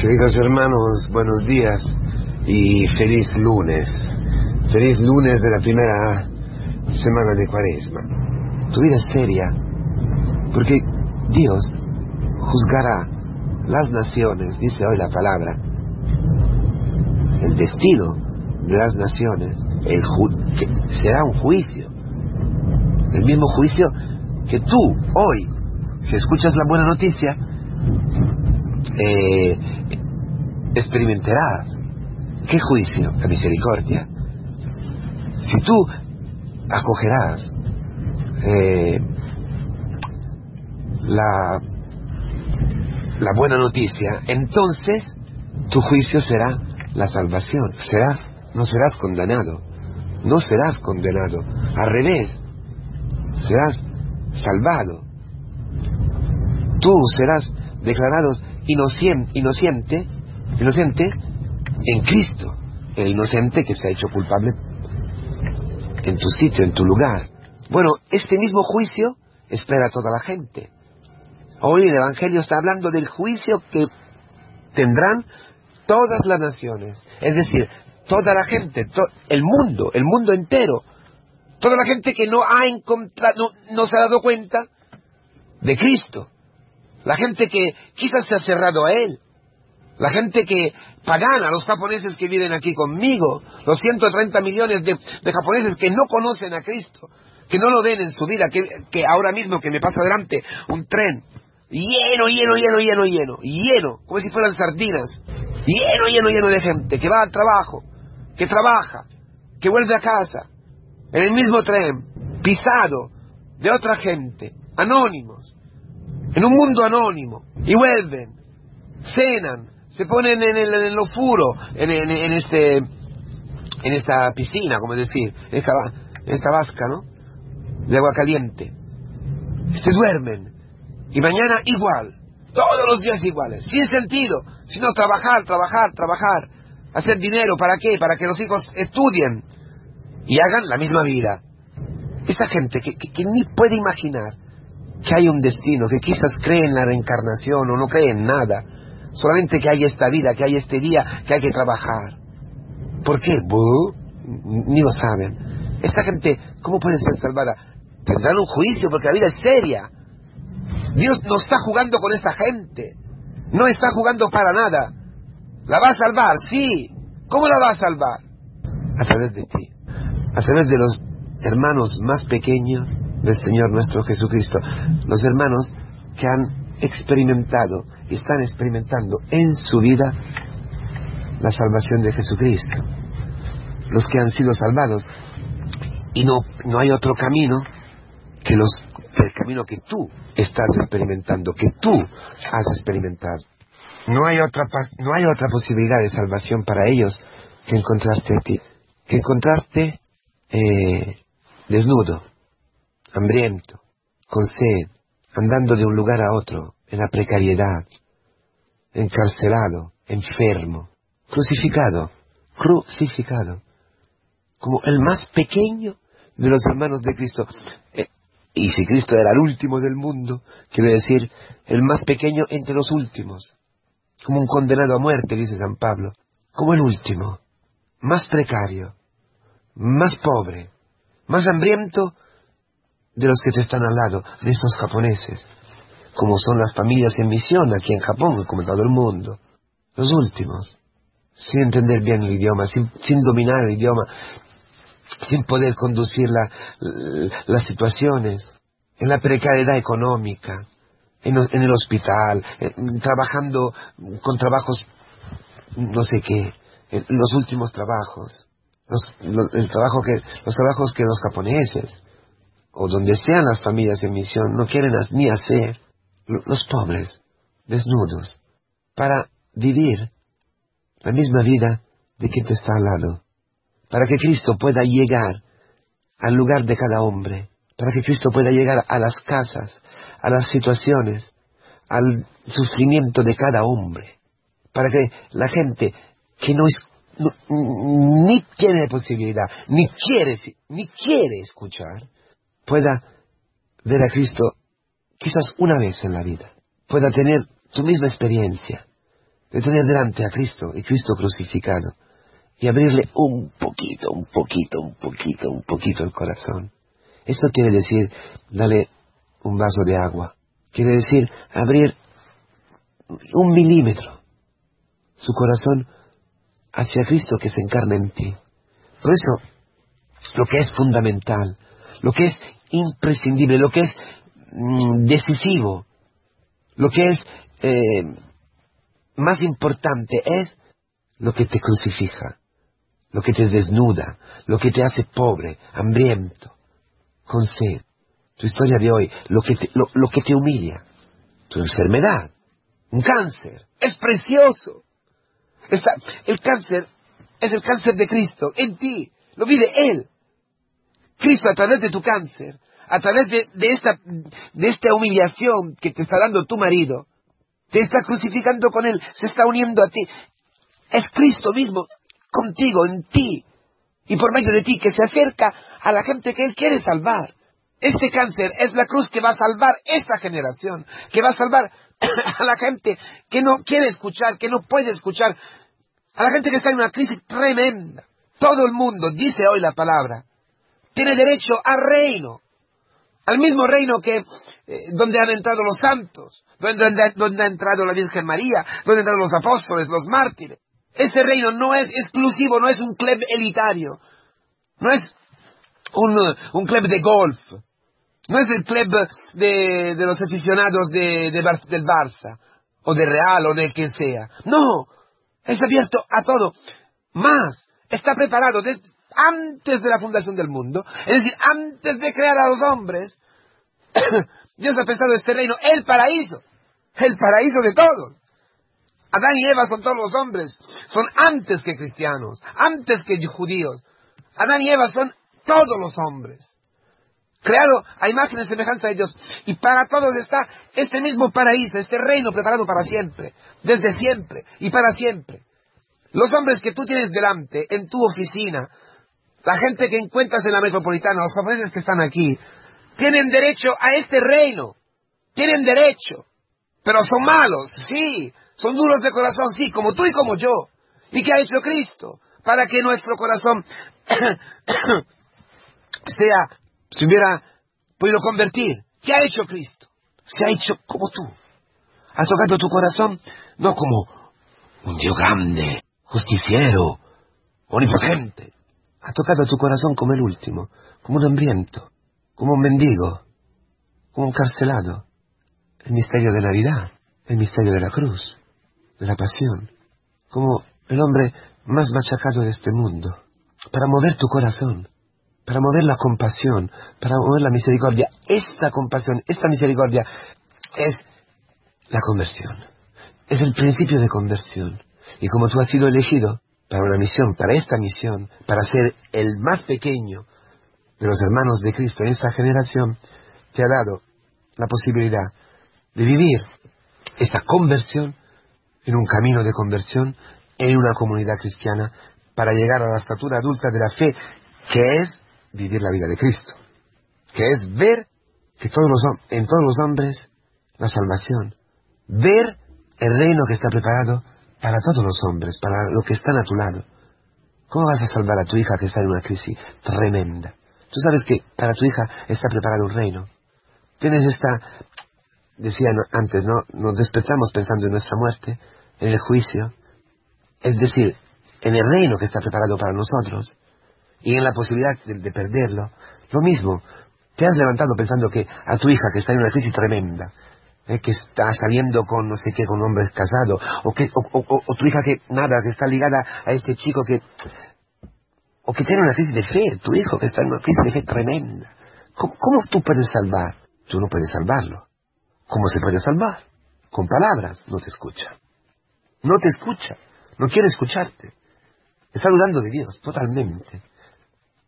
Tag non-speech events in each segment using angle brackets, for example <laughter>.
Queridos hermanos, buenos días y feliz lunes. Feliz lunes de la primera semana de Cuaresma. Tu vida es seria, porque Dios juzgará las naciones, dice hoy la palabra. El destino de las naciones el será un juicio. El mismo juicio que tú hoy, si escuchas la buena noticia, eh, experimentarás. ¿Qué juicio? La misericordia. Si tú acogerás eh, la, la buena noticia, entonces tu juicio será la salvación. Serás, no serás condenado. No serás condenado. Al revés, serás salvado. Tú serás declarado inocente, inocente, inocente en Cristo. El inocente que se ha hecho culpable en tu sitio, en tu lugar. Bueno, este mismo juicio espera a toda la gente. Hoy el Evangelio está hablando del juicio que tendrán todas las naciones. Es decir, toda la gente, el mundo, el mundo entero. Toda la gente que no ha encontrado, no, se ha dado cuenta de Cristo. La gente que quizás se ha cerrado a Él. La gente que pagana, los japoneses que viven aquí conmigo, los 130 millones de, japoneses que no conocen a Cristo, que no lo ven en su vida, que, que ahora mismo que me pasa delante un tren lleno, lleno, lleno, lleno, lleno, lleno, como si fueran sardinas, lleno, lleno, lleno de gente que va al trabajo, que trabaja, que vuelve a casa, en el mismo tren, pisado de otra gente, anónimos, en un mundo anónimo, y vuelven, cenan, se ponen en el, en ofuro, en, en, este, en esta piscina, como decir, en esta, en vasca, ¿no? De agua caliente. Se duermen, y mañana igual. Todos los días iguales. Sin sentido. Sino trabajar, trabajar, trabajar. Hacer dinero. ¿Para qué? Para que los hijos estudien. Y hagan la misma vida. Esa gente que, ni puede imaginar que hay un destino, que quizás cree en la reencarnación o no cree en nada. Solamente que hay esta vida, que hay este día, que hay que trabajar. ¿Por qué? Ni lo saben. Esta gente, ¿cómo puede ser salvada? Tendrán un juicio porque la vida es seria. Dios no está jugando con esta gente. No está jugando para nada. ¿La va a salvar? Sí. ¿Cómo la va a salvar? A través de ti. A través de los hermanos más pequeños del Señor nuestro Jesucristo. Los hermanos que han experimentado y están experimentando en su vida la salvación de Jesucristo. Los que han sido salvados. Y no, no hay otro camino que el camino que tú estás experimentando, que tú has experimentado. No hay otra, no hay otra posibilidad de salvación para ellos que encontrarte a ti, que encontrarte eh, desnudo, hambriento, con sed, andando de un lugar a otro, en la precariedad, encarcelado, enfermo, crucificado, crucificado, como el más pequeño de los hermanos de Cristo. Eh, y si Cristo era el último del mundo, quiere decir el más pequeño entre los últimos, como un condenado a muerte, dice San Pablo, como el último, más precario, más pobre, más hambriento de los que te están al lado, de esos japoneses, como son las familias en misión aquí en Japón, como todo el mundo, los últimos, sin entender bien el idioma, sin, dominar el idioma, sin poder conducir las situaciones, en la precariedad económica, en, el hospital, trabajando con trabajos, no sé qué, los últimos trabajos, los, el trabajo que, los trabajos que los japoneses, o donde sean las familias en misión, no quieren ni hacer, los pobres, desnudos, para vivir la misma vida de quien te está al lado para que Cristo pueda llegar al lugar de cada hombre, para que Cristo pueda llegar a las casas, a las situaciones, al sufrimiento de cada hombre, para que la gente que no es ni tiene posibilidad, ni quiere, ni quiere escuchar, pueda ver a Cristo quizás una vez en la vida, pueda tener tu misma experiencia, de tener delante a Cristo y Cristo crucificado y abrirle un poquito, un poquito, un poquito, un poquito el corazón. Esto quiere decir, dale un vaso de agua. Quiere decir abrir un milímetro su corazón hacia Cristo que se encarna en ti. Por eso, lo que es fundamental, lo que es imprescindible, lo que es mm, decisivo, lo que es eh, más importante es lo que te crucifica, lo que te desnuda, lo que te hace pobre, hambriento, con sed. Tu historia de hoy, lo que te, lo que te humilla, tu enfermedad, un cáncer, es precioso. el cáncer es el cáncer de Cristo en ti, lo vive Él. Cristo a través de tu cáncer, a través de, esta, esta humillación que te está dando tu marido, te está crucificando con Él, se está uniendo a ti. Es Cristo mismo contigo, en ti, y por medio de ti, que se acerca a la gente que Él quiere salvar. Este cáncer es la cruz que va a salvar esa generación, que va a salvar <coughs> a la gente que no quiere escuchar, que no puede escuchar, a la gente que está en una crisis tremenda. Todo el mundo, dice hoy la palabra, tiene derecho al reino, al mismo reino que eh, donde han entrado los santos, donde, donde, ha entrado la Virgen María, donde han entrado los apóstoles, los mártires. Ese reino no es exclusivo, no es un club elitario, no es un, club de golf, no es el club de, de los aficionados de, del Barça, o de Real, o de quien sea. No, es abierto a todo. Más, está preparado antes de la fundación del mundo, es decir, antes de crear a los hombres. <coughs> Dios ha pensado este reino, el paraíso, el paraíso de todos. Adán y Eva son todos los hombres, son antes que cristianos, antes que judíos. Adán y Eva son todos los hombres creado a imagen y semejanza de Dios. Y para todos está este mismo paraíso, este reino preparado para siempre, desde siempre y para siempre. Los hombres que tú tienes delante, en tu oficina, la gente que encuentras en la metropolitana, los jóvenes que están aquí, tienen derecho a este reino. Tienen derecho. Pero son malos, sí. Son duros de corazón, sí, como tú y como yo. ¿Y qué ha hecho Cristo? Para que nuestro corazón <coughs> sea se hubiera podido convertir. ¿Qué ha hecho Cristo? Se ha hecho como tú. Ha tocado tu corazón no como un Dios grande, justiciero, omnipotente. Ha tocado tu corazón como el último, como un hambriento, como un mendigo, como un carcelado. El misterio de Navidad, el misterio de la cruz, de la pasión, como el hombre más machacado de este mundo, para mover tu corazón para mover la compasión, para mover la misericordia. Esta compasión, esta misericordia es la conversión. Es el principio de conversión. Y como tú has sido elegido para una misión, para esta misión, para ser el más pequeño de los hermanos de Cristo en esta generación, te ha dado la posibilidad de vivir esta conversión en un camino de conversión en una comunidad cristiana para llegar a la estatura adulta de la fe, que es vivir la vida de Cristo, que es ver que en todos los hombres la salvación, ver el reino que está preparado para todos los hombres, para los que están a tu lado. ¿Cómo vas a salvar a tu hija que está en una crisis tremenda? Tú sabes que para tu hija está preparado un reino. Tienes esta, decía antes, ¿no? Nos despertamos pensando en nuestra muerte, en el juicio, es decir, en el reino que está preparado para nosotros y en la posibilidad de, perderlo, lo mismo, te has levantado pensando que a tu hija que está en una crisis tremenda, eh, que está saliendo con no sé qué, con hombres casados, o, que, o, tu hija que nada, que está ligada a este chico que, o que tiene una crisis de fe, tu hijo que está en una crisis de fe tremenda. ¿Cómo, tú puedes salvar? Tú no puedes salvarlo. ¿Cómo se puede salvar? Con palabras, no te escucha. No te escucha, no quiere escucharte. Está dudando de Dios, totalmente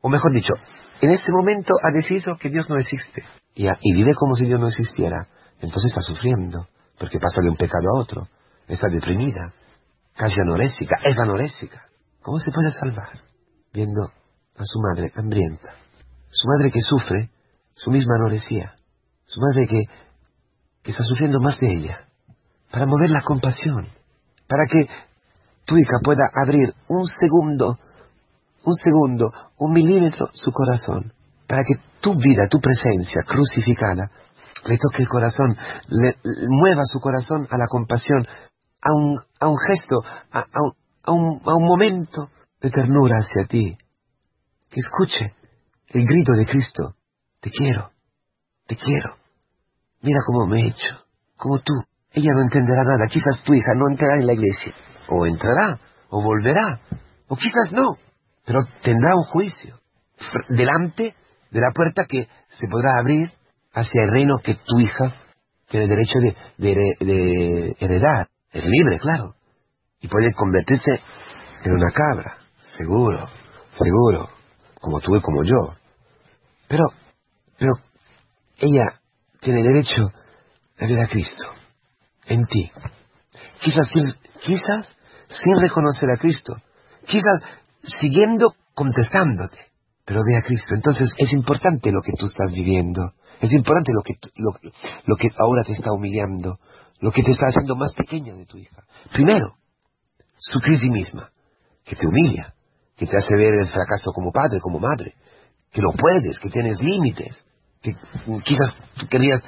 o mejor dicho, en este momento ha decidido que Dios no existe y, vive como si Dios no existiera, entonces está sufriendo, porque pasa de un pecado a otro, está deprimida, casi anorésica, es anorésica. ¿Cómo se puede salvar? Viendo a su madre hambrienta, su madre que sufre su misma anoresía, su madre que, que está sufriendo más de ella, para mover la compasión, para que tu hija pueda abrir un segundo, un segundo, un milímetro su corazón, para que tu vida, tu presencia crucificada, le toque el corazón, le, mueva su corazón a la compasión, a un, gesto, a, a, un, a un momento de ternura hacia ti, que escuche el grito de Cristo, te quiero, te quiero, mira cómo me he hecho, como tú. Ella no entenderá nada, quizás tu hija no entrará en la iglesia, o entrará, o volverá, o quizás no, pero tendrá un juicio. Delante de la puerta que se podrá abrir hacia el reino que tu hija tiene derecho de, heredar. Es libre, claro. Y puede convertirse en una cabra, seguro, seguro, como tú y como yo. Pero, pero ella tiene derecho a ver a Cristo en ti. Quizás sin reconocer a Cristo. Quizás siguiendo contestándote. Pero ve a Cristo. Entonces es importante lo que tú estás viviendo. Es importante lo que, lo, lo que ahora te está humillando. Lo que te está haciendo más pequeña de tu hija. Primero, su crisis misma. Que te humilla. Que te hace ver el fracaso como padre, como madre. Que no puedes, que tienes límites. Que quizás tú querías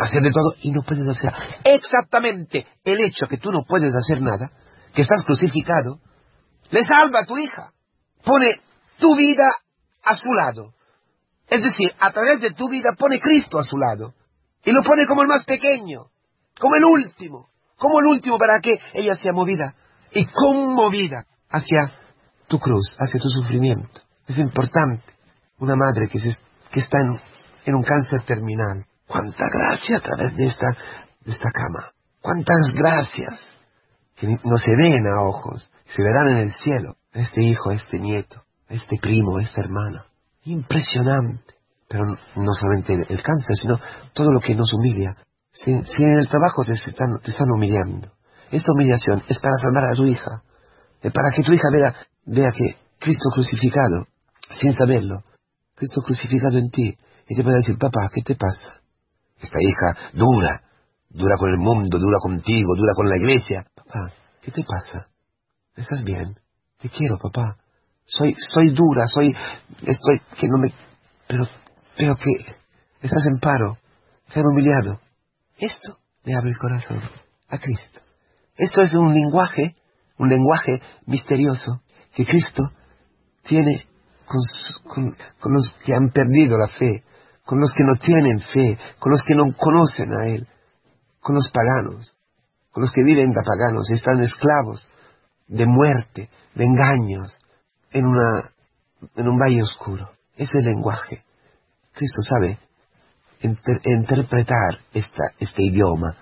hacer de todo y no puedes hacer exactamente el hecho que tú no puedes hacer nada, que estás crucificado, le salva a tu hija. Pone tu vida a su lado. Es decir, a través de tu vida pone Cristo a su lado. Y lo pone como el más pequeño, como el último, como el último para que ella sea movida y conmovida hacia tu cruz, hacia tu sufrimiento. Es importante. Una madre que, que está en, en un cáncer terminal cuánta gracia a través de esta, de esta cama. Cuántas gracias que no se ven a ojos, se verán en el cielo. Este hijo, este nieto, este primo, esta hermana. Impresionante. Pero no solamente el cáncer, sino todo lo que nos humilla. Si, en el trabajo te están, humillando, esta humillación es para salvar a tu hija, es para que tu hija vea, vea que Cristo crucificado, sin saberlo, Cristo crucificado en ti, y te pueda decir, papá, ¿qué te pasa? Esta hija dura, dura con el mundo, dura contigo, dura con la iglesia. Papá, ¿qué te pasa? ¿Estás bien? Te quiero, papá. Soy, soy dura, soy, estoy, que no me, pero veo que estás en paro, ser humillado. Esto le abre el corazón a Cristo. Esto es un lenguaje, un lenguaje misterioso que Cristo tiene con los que han perdido la fe, con los que no tienen fe, con los que no conocen a Él, con los paganos, con los que viven de paganos y están esclavos de muerte, de engaños, en, una, en un valle oscuro. Es el lenguaje. Cristo sabe interpretar esta, este idioma,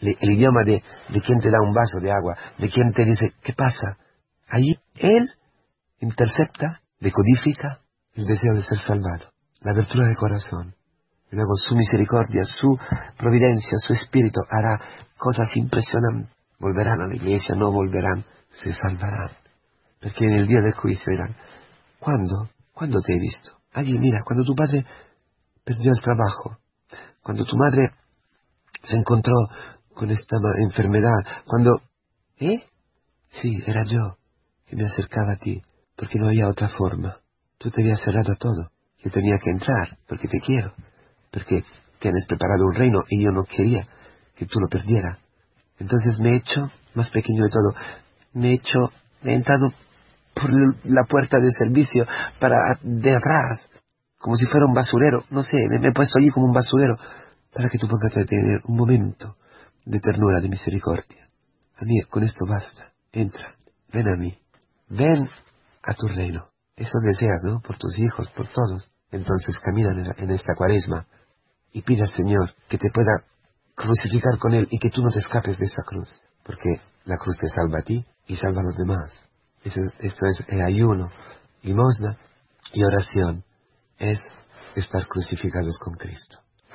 el, idioma de, de quien te da un vaso de agua, de quien te dice, ¿qué pasa? Allí Él intercepta, decodifica el deseo de ser salvado la apertura de corazón. Y luego su misericordia, su providencia, su espíritu hará cosas impresionantes. Volverán a la iglesia, no volverán, se salvarán. Porque en el día del juicio dirán, ¿cuándo? ¿Cuándo te he visto? Allí, mira, cuando tu padre perdió el trabajo, cuando tu madre se encontró con esta enfermedad, cuando... ¿Eh? Sí, era yo que me acercaba a ti, porque no había otra forma. Tú te habías cerrado a todo. Yo tenía que entrar porque te quiero, porque tienes preparado un reino y yo no quería que tú lo perdieras. Entonces me he hecho más pequeño de todo. Me he hecho, me he entrado por la puerta de servicio para de atrás, como si fuera un basurero. No sé, me, he puesto allí como un basurero para que tú puedas tener un momento de ternura, de misericordia. A con esto basta. Entra, ven a mí, ven a tu reino. Eso deseas, ¿no? Por tus hijos, por todos. Entonces camina en esta cuaresma y pide al Señor que te pueda crucificar con Él y que tú no te escapes de esa cruz, porque la cruz te salva a ti y salva a los demás. Eso, es el ayuno, limosna y oración, es estar crucificados con Cristo.